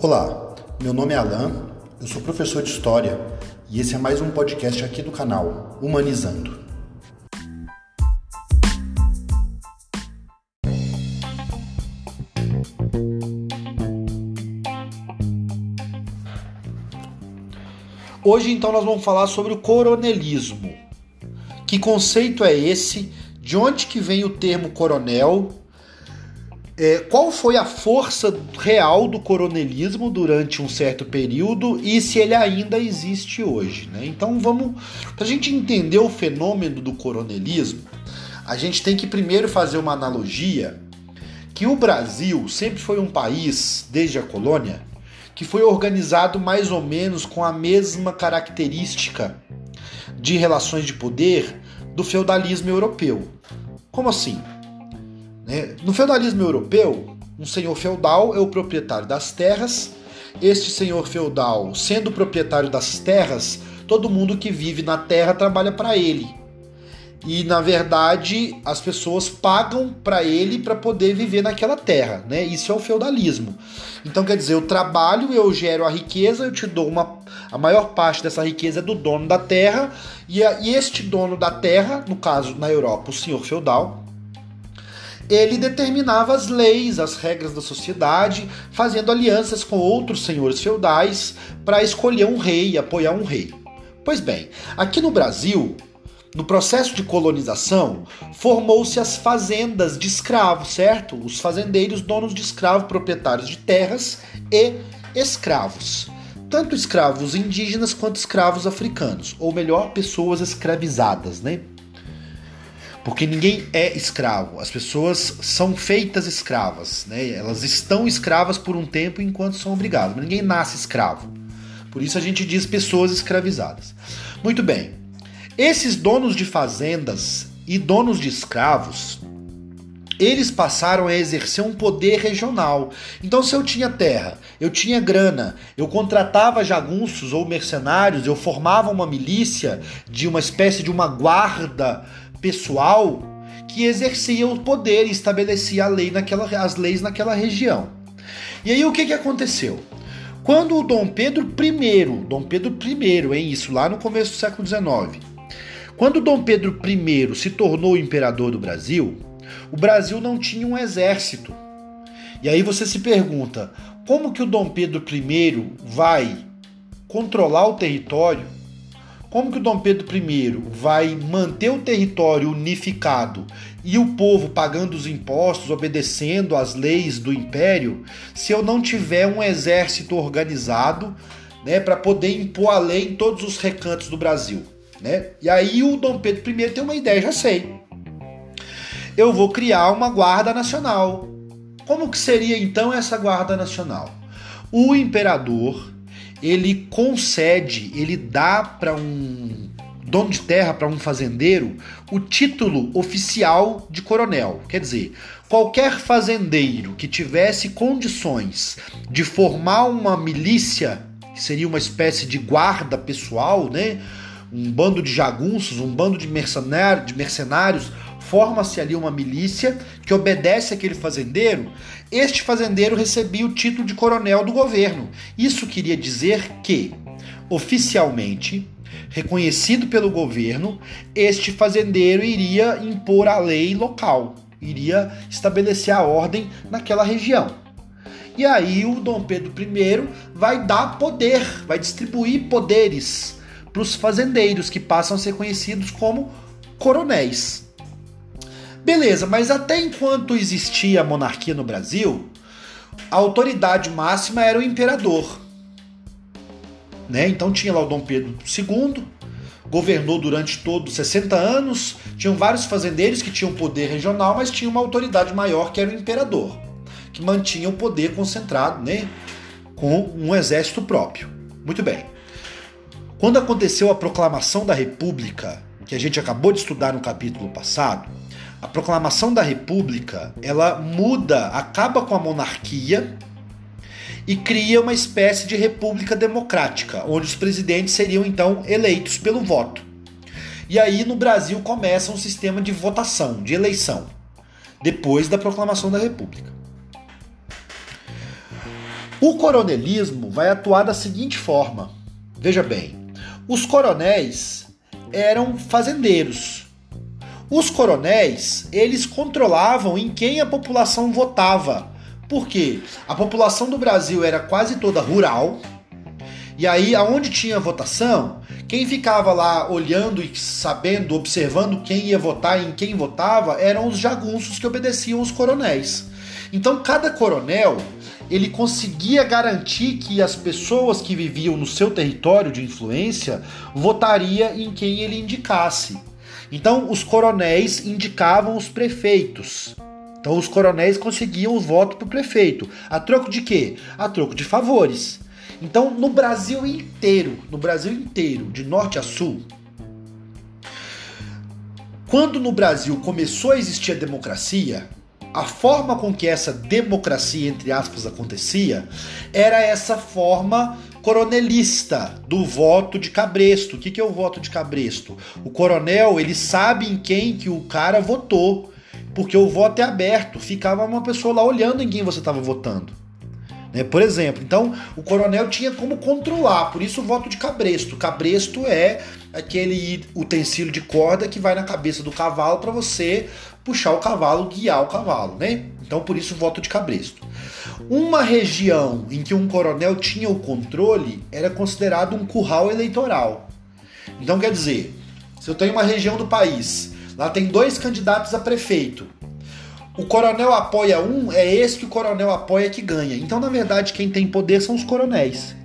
Olá, meu nome é Alan, eu sou professor de História e esse é mais um podcast aqui do canal Humanizando. Hoje então nós vamos falar sobre o coronelismo. Que conceito é esse? De onde que vem o termo coronel? É, qual foi a força real do coronelismo durante um certo período e se ele ainda existe hoje. Né? Então vamos. Para a gente entender o fenômeno do coronelismo, a gente tem que primeiro fazer uma analogia que o Brasil sempre foi um país, desde a colônia, que foi organizado mais ou menos com a mesma característica de relações de poder do feudalismo europeu. Como assim? Né? No feudalismo europeu, um senhor feudal é o proprietário das terras. Este senhor feudal, sendo proprietário das terras, todo mundo que vive na terra trabalha para ele. E na verdade, as pessoas pagam para ele para poder viver naquela terra, né? Isso é o feudalismo. Então quer dizer, eu trabalho, eu gero a riqueza, eu te dou uma a maior parte dessa riqueza é do dono da terra, e, a, e este dono da terra, no caso na Europa, o senhor feudal, ele determinava as leis, as regras da sociedade, fazendo alianças com outros senhores feudais para escolher um rei e apoiar um rei. Pois bem, aqui no Brasil, no processo de colonização, formou-se as fazendas de escravos, certo? Os fazendeiros, donos de escravos, proprietários de terras e escravos. Tanto escravos indígenas quanto escravos africanos, ou melhor, pessoas escravizadas, né? Porque ninguém é escravo. As pessoas são feitas escravas, né? Elas estão escravas por um tempo enquanto são obrigadas, mas ninguém nasce escravo. Por isso a gente diz pessoas escravizadas. Muito bem. Esses donos de fazendas e donos de escravos, eles passaram a exercer um poder regional. Então, se eu tinha terra, eu tinha grana, eu contratava jagunços ou mercenários, eu formava uma milícia de uma espécie de uma guarda pessoal que exercia o poder e estabelecia a lei naquela, as leis naquela região. E aí o que, que aconteceu? Quando o Dom Pedro I, Dom Pedro I, hein, isso lá no começo do século XIX, quando Dom Pedro I se tornou imperador do Brasil, o Brasil não tinha um exército. E aí você se pergunta, como que o Dom Pedro I vai controlar o território como que o Dom Pedro I vai manter o território unificado e o povo pagando os impostos, obedecendo às leis do império, se eu não tiver um exército organizado, né, para poder impor a lei em todos os recantos do Brasil, né? E aí o Dom Pedro I tem uma ideia, já sei. Eu vou criar uma guarda nacional. Como que seria então essa guarda nacional? O imperador ele concede, ele dá para um dono de terra, para um fazendeiro, o título oficial de coronel. Quer dizer, qualquer fazendeiro que tivesse condições de formar uma milícia, que seria uma espécie de guarda pessoal, né? Um bando de jagunços, um bando de mercenários, de mercenários forma-se ali uma milícia que obedece aquele fazendeiro, este fazendeiro recebia o título de coronel do governo. Isso queria dizer que, oficialmente, reconhecido pelo governo, este fazendeiro iria impor a lei local, iria estabelecer a ordem naquela região. E aí o Dom Pedro I vai dar poder, vai distribuir poderes para os fazendeiros que passam a ser conhecidos como coronéis. Beleza, mas até enquanto existia a monarquia no Brasil, a autoridade máxima era o imperador. Né? Então tinha lá o Dom Pedro II, governou durante todos 60 anos, tinham vários fazendeiros que tinham poder regional, mas tinha uma autoridade maior que era o imperador, que mantinha o poder concentrado né, com um exército próprio. Muito bem. Quando aconteceu a proclamação da República, que a gente acabou de estudar no capítulo passado, a proclamação da República ela muda, acaba com a monarquia e cria uma espécie de república democrática, onde os presidentes seriam então eleitos pelo voto. E aí no Brasil começa um sistema de votação, de eleição, depois da proclamação da República. O coronelismo vai atuar da seguinte forma: veja bem, os coronéis eram fazendeiros. Os coronéis, eles controlavam em quem a população votava. Porque a população do Brasil era quase toda rural. E aí, aonde tinha votação, quem ficava lá olhando e sabendo, observando quem ia votar e em quem votava, eram os jagunços que obedeciam os coronéis. Então, cada coronel ele conseguia garantir que as pessoas que viviam no seu território de influência votaria em quem ele indicasse. Então, os coronéis indicavam os prefeitos. Então, os coronéis conseguiam o voto para o prefeito. A troco de quê? A troco de favores. Então, no Brasil inteiro, no Brasil inteiro, de norte a sul, quando no Brasil começou a existir a democracia, a forma com que essa democracia, entre aspas, acontecia era essa forma coronelista do voto de cabresto. O que é o voto de cabresto? O coronel ele sabe em quem que o cara votou, porque o voto é aberto. Ficava uma pessoa lá olhando em quem você estava votando. Né? Por exemplo, então o coronel tinha como controlar, por isso o voto de cabresto. Cabresto é aquele utensílio de corda que vai na cabeça do cavalo para você puxar o cavalo, guiar o cavalo, né? Então por isso voto de cabresto. Uma região em que um coronel tinha o controle era considerado um curral eleitoral. Então quer dizer, se eu tenho uma região do país, lá tem dois candidatos a prefeito, o coronel apoia um, é esse que o coronel apoia que ganha. Então, na verdade, quem tem poder são os coronéis.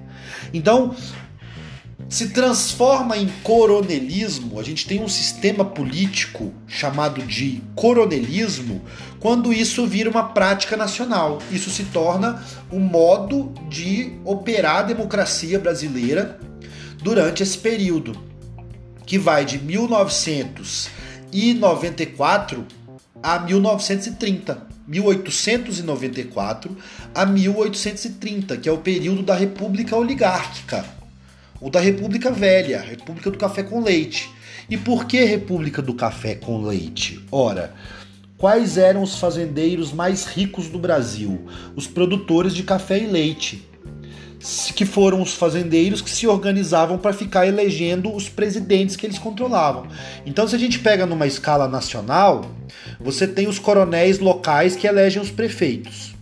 Então, se transforma em coronelismo, a gente tem um sistema político chamado de coronelismo, quando isso vira uma prática nacional. Isso se torna um modo de operar a democracia brasileira durante esse período, que vai de 1994 a 1930. 1894 a 1830, que é o período da República Oligárquica, ou da República Velha, República do Café com Leite. E por que República do Café com Leite? Ora, quais eram os fazendeiros mais ricos do Brasil? Os produtores de café e leite que foram os fazendeiros que se organizavam para ficar elegendo os presidentes que eles controlavam. Então, se a gente pega numa escala nacional, você tem os coronéis locais que elegem os prefeitos.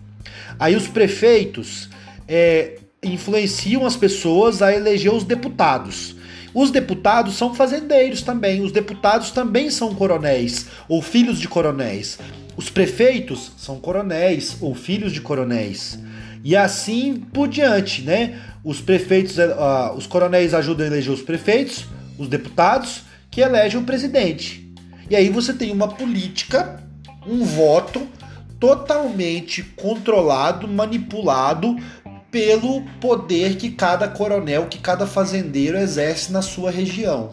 Aí os prefeitos é, influenciam as pessoas a eleger os deputados. Os deputados são fazendeiros também. Os deputados também são coronéis ou filhos de coronéis. Os prefeitos são coronéis ou filhos de coronéis. E assim por diante, né? Os prefeitos, uh, os coronéis ajudam a eleger os prefeitos, os deputados, que elegem o presidente. E aí você tem uma política, um voto totalmente controlado, manipulado pelo poder que cada coronel, que cada fazendeiro exerce na sua região.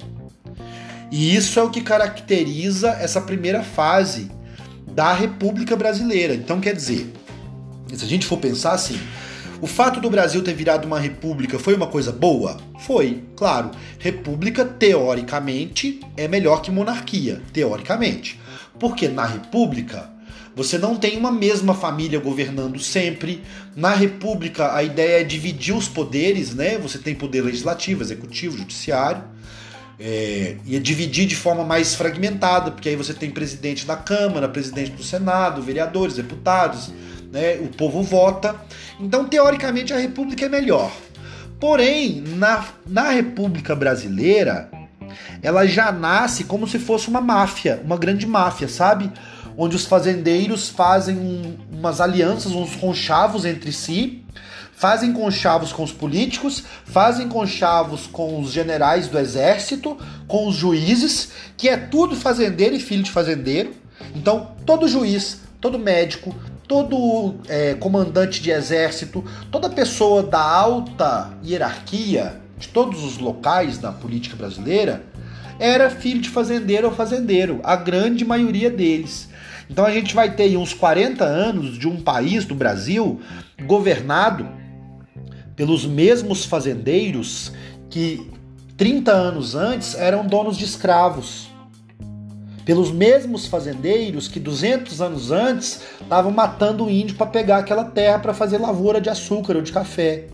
E isso é o que caracteriza essa primeira fase da República Brasileira. Então, quer dizer, se a gente for pensar assim, o fato do Brasil ter virado uma república foi uma coisa boa? Foi, claro. República, teoricamente, é melhor que monarquia, teoricamente. Porque na república, você não tem uma mesma família governando sempre. Na república, a ideia é dividir os poderes, né? Você tem poder legislativo, executivo, judiciário. É, e é dividir de forma mais fragmentada, porque aí você tem presidente da Câmara, presidente do Senado, vereadores, deputados né? o povo vota. Então, teoricamente, a República é melhor. Porém, na, na República Brasileira, ela já nasce como se fosse uma máfia, uma grande máfia, sabe? Onde os fazendeiros fazem um, umas alianças, uns conchavos entre si, fazem conchavos com os políticos, fazem conchavos com os generais do exército, com os juízes, que é tudo fazendeiro e filho de fazendeiro. Então, todo juiz, todo médico, todo é, comandante de exército, toda pessoa da alta hierarquia de todos os locais da política brasileira era filho de fazendeiro ou fazendeiro, a grande maioria deles. Então a gente vai ter uns 40 anos de um país, do Brasil, governado pelos mesmos fazendeiros que 30 anos antes eram donos de escravos. pelos mesmos fazendeiros que 200 anos antes estavam matando o índio para pegar aquela terra para fazer lavoura de açúcar ou de café.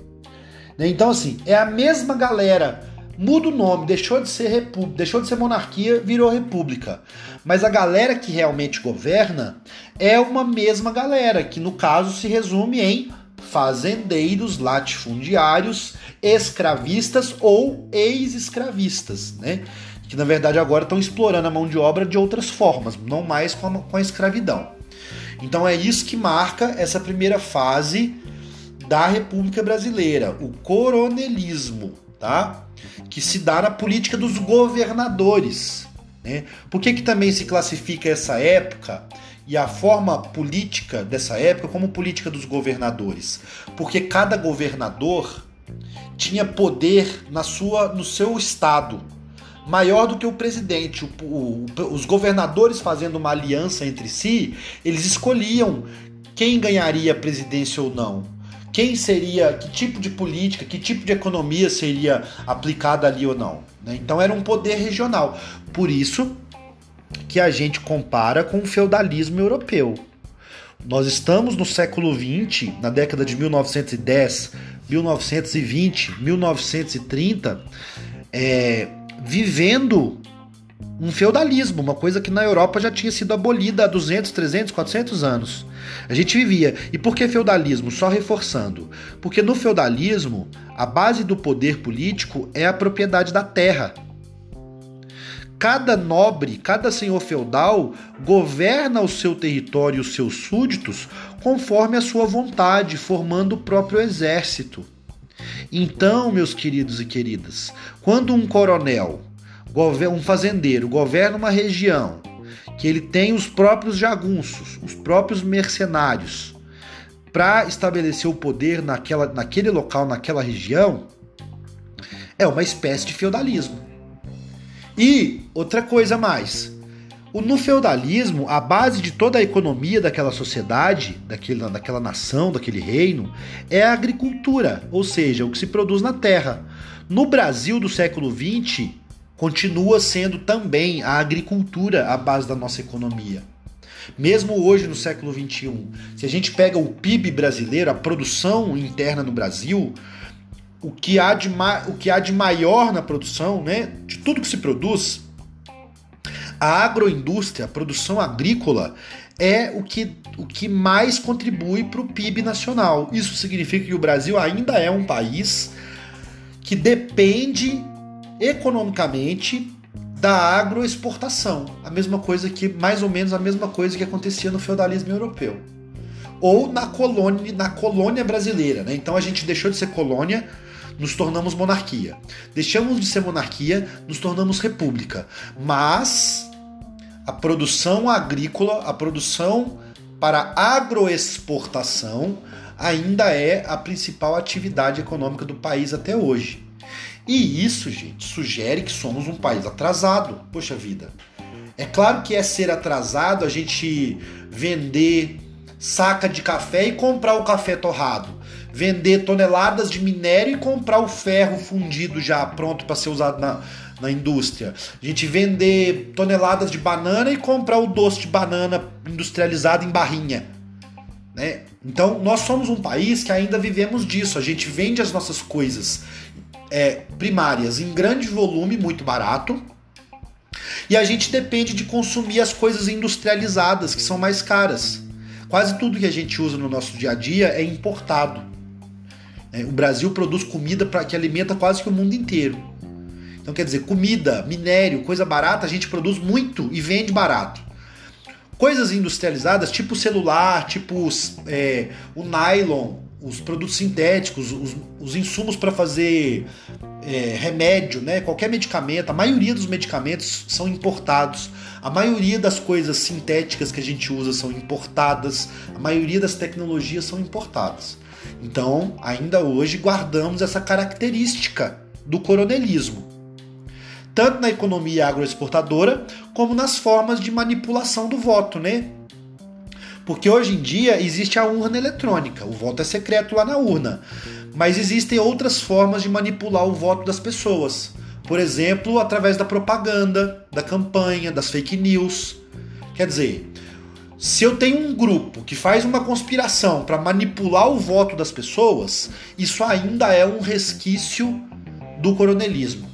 Né? Então, assim, é a mesma galera. Muda o nome, deixou de ser república, deixou de ser monarquia, virou república. Mas a galera que realmente governa é uma mesma galera, que no caso se resume em fazendeiros, latifundiários, escravistas ou ex-escravistas, né? Que na verdade agora estão explorando a mão de obra de outras formas, não mais com a, com a escravidão. Então é isso que marca essa primeira fase da República Brasileira, o coronelismo, tá? Que se dá na política dos governadores. Né? Por que, que também se classifica essa época e a forma política dessa época como política dos governadores? Porque cada governador tinha poder na sua, no seu estado maior do que o presidente. O, o, os governadores fazendo uma aliança entre si, eles escolhiam quem ganharia a presidência ou não quem seria, que tipo de política, que tipo de economia seria aplicada ali ou não. Né? Então era um poder regional. Por isso que a gente compara com o feudalismo europeu. Nós estamos no século XX, na década de 1910, 1920, 1930, é, vivendo um feudalismo, uma coisa que na Europa já tinha sido abolida há 200, 300, 400 anos. A gente vivia. E por que feudalismo? Só reforçando. Porque no feudalismo, a base do poder político é a propriedade da terra. Cada nobre, cada senhor feudal governa o seu território e os seus súditos conforme a sua vontade, formando o próprio exército. Então, meus queridos e queridas, quando um coronel, um fazendeiro, governa uma região que ele tem os próprios jagunços, os próprios mercenários, para estabelecer o poder naquela, naquele local, naquela região, é uma espécie de feudalismo. E outra coisa mais, no feudalismo, a base de toda a economia daquela sociedade, daquele, daquela nação, daquele reino, é a agricultura, ou seja, o que se produz na terra. No Brasil do século XX, continua sendo também a agricultura a base da nossa economia. Mesmo hoje, no século XXI, se a gente pega o PIB brasileiro, a produção interna no Brasil, o que há de, o que há de maior na produção, né, de tudo que se produz, a agroindústria, a produção agrícola, é o que, o que mais contribui para o PIB nacional. Isso significa que o Brasil ainda é um país que depende economicamente da agroexportação. A mesma coisa que, mais ou menos a mesma coisa que acontecia no feudalismo europeu. Ou na colônia, na colônia brasileira. Né? Então a gente deixou de ser colônia, nos tornamos monarquia. Deixamos de ser monarquia, nos tornamos república. Mas a produção agrícola, a produção para agroexportação, ainda é a principal atividade econômica do país até hoje. E isso, gente, sugere que somos um país atrasado. Poxa vida. É claro que é ser atrasado a gente vender saca de café e comprar o café torrado. Vender toneladas de minério e comprar o ferro fundido já pronto para ser usado na, na indústria. A gente vender toneladas de banana e comprar o doce de banana industrializado em barrinha. Né? Então, nós somos um país que ainda vivemos disso. A gente vende as nossas coisas é, primárias em grande volume, muito barato. E a gente depende de consumir as coisas industrializadas, que são mais caras. Quase tudo que a gente usa no nosso dia a dia é importado. É, o Brasil produz comida para que alimenta quase que o mundo inteiro. Então, quer dizer, comida, minério, coisa barata, a gente produz muito e vende barato. Coisas industrializadas, tipo celular, tipo é, o nylon, os produtos sintéticos, os, os insumos para fazer é, remédio, né? qualquer medicamento, a maioria dos medicamentos são importados, a maioria das coisas sintéticas que a gente usa são importadas, a maioria das tecnologias são importadas. Então, ainda hoje guardamos essa característica do coronelismo, tanto na economia agroexportadora como nas formas de manipulação do voto, né? Porque hoje em dia existe a urna eletrônica, o voto é secreto lá na urna. Mas existem outras formas de manipular o voto das pessoas. Por exemplo, através da propaganda, da campanha, das fake news. Quer dizer, se eu tenho um grupo que faz uma conspiração para manipular o voto das pessoas, isso ainda é um resquício do coronelismo,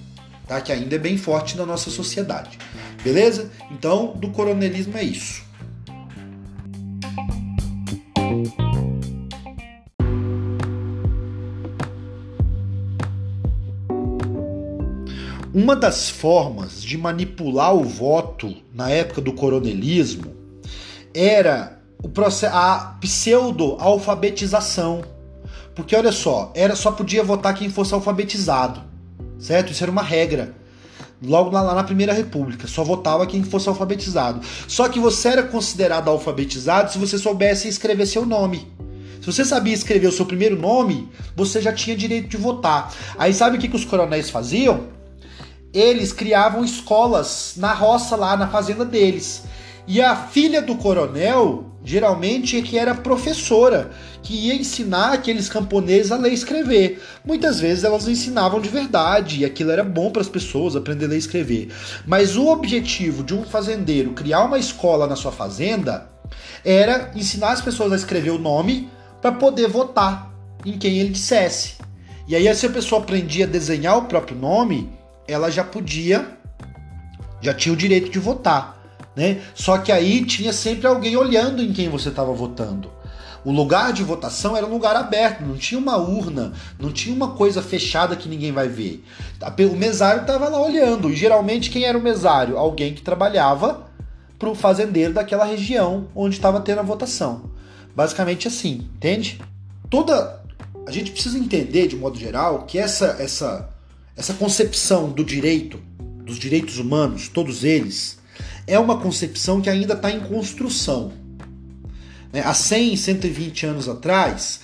tá? Que ainda é bem forte na nossa sociedade. Beleza? Então, do coronelismo é isso. Uma das formas de manipular o voto na época do coronelismo era o processo, a pseudo-alfabetização. Porque olha só, era só podia votar quem fosse alfabetizado, certo? Isso era uma regra. Logo lá, na Primeira República, só votava quem fosse alfabetizado. Só que você era considerado alfabetizado se você soubesse escrever seu nome. Se você sabia escrever o seu primeiro nome, você já tinha direito de votar. Aí sabe o que, que os coronéis faziam? Eles criavam escolas na roça lá na fazenda deles. E a filha do coronel, geralmente, é que era professora, que ia ensinar aqueles camponeses a ler e escrever. Muitas vezes elas ensinavam de verdade, e aquilo era bom para as pessoas aprender a ler e escrever. Mas o objetivo de um fazendeiro criar uma escola na sua fazenda era ensinar as pessoas a escrever o nome para poder votar em quem ele dissesse. E aí, se a pessoa aprendia a desenhar o próprio nome, ela já podia, já tinha o direito de votar. Né? Só que aí tinha sempre alguém olhando em quem você estava votando. O lugar de votação era um lugar aberto, não tinha uma urna, não tinha uma coisa fechada que ninguém vai ver. O mesário estava lá olhando, e geralmente quem era o mesário? Alguém que trabalhava para o fazendeiro daquela região onde estava tendo a votação. Basicamente assim, entende? Toda. A gente precisa entender, de modo geral, que essa, essa essa concepção do direito, dos direitos humanos, todos eles, é uma concepção que ainda está em construção. Né? Há 100, 120 anos atrás,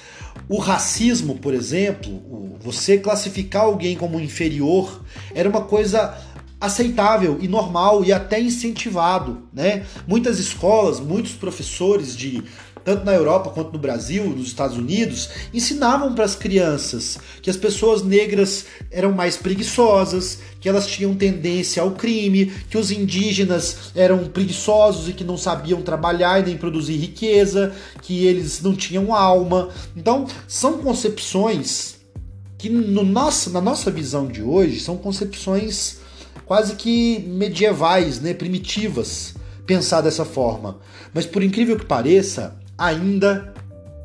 o racismo, por exemplo, você classificar alguém como inferior, era uma coisa aceitável e normal e até incentivado, né? Muitas escolas, muitos professores de tanto na Europa quanto no Brasil, nos Estados Unidos, ensinavam para as crianças que as pessoas negras eram mais preguiçosas, que elas tinham tendência ao crime, que os indígenas eram preguiçosos e que não sabiam trabalhar e nem produzir riqueza, que eles não tinham alma. Então, são concepções que no nosso, na nossa visão de hoje são concepções quase que medievais, né, primitivas, pensar dessa forma. Mas por incrível que pareça, ainda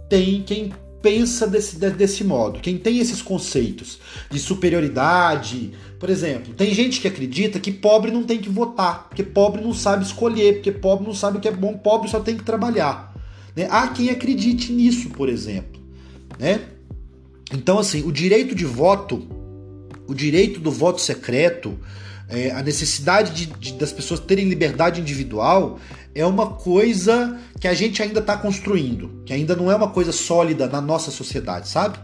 tem quem pensa desse, desse modo, quem tem esses conceitos de superioridade. Por exemplo, tem gente que acredita que pobre não tem que votar, porque pobre não sabe escolher, porque pobre não sabe o que é bom, pobre só tem que trabalhar. Né? Há quem acredite nisso, por exemplo. Né? Então, assim, o direito de voto, o direito do voto secreto, é, a necessidade de, de, das pessoas terem liberdade individual é uma coisa que a gente ainda está construindo, que ainda não é uma coisa sólida na nossa sociedade, sabe?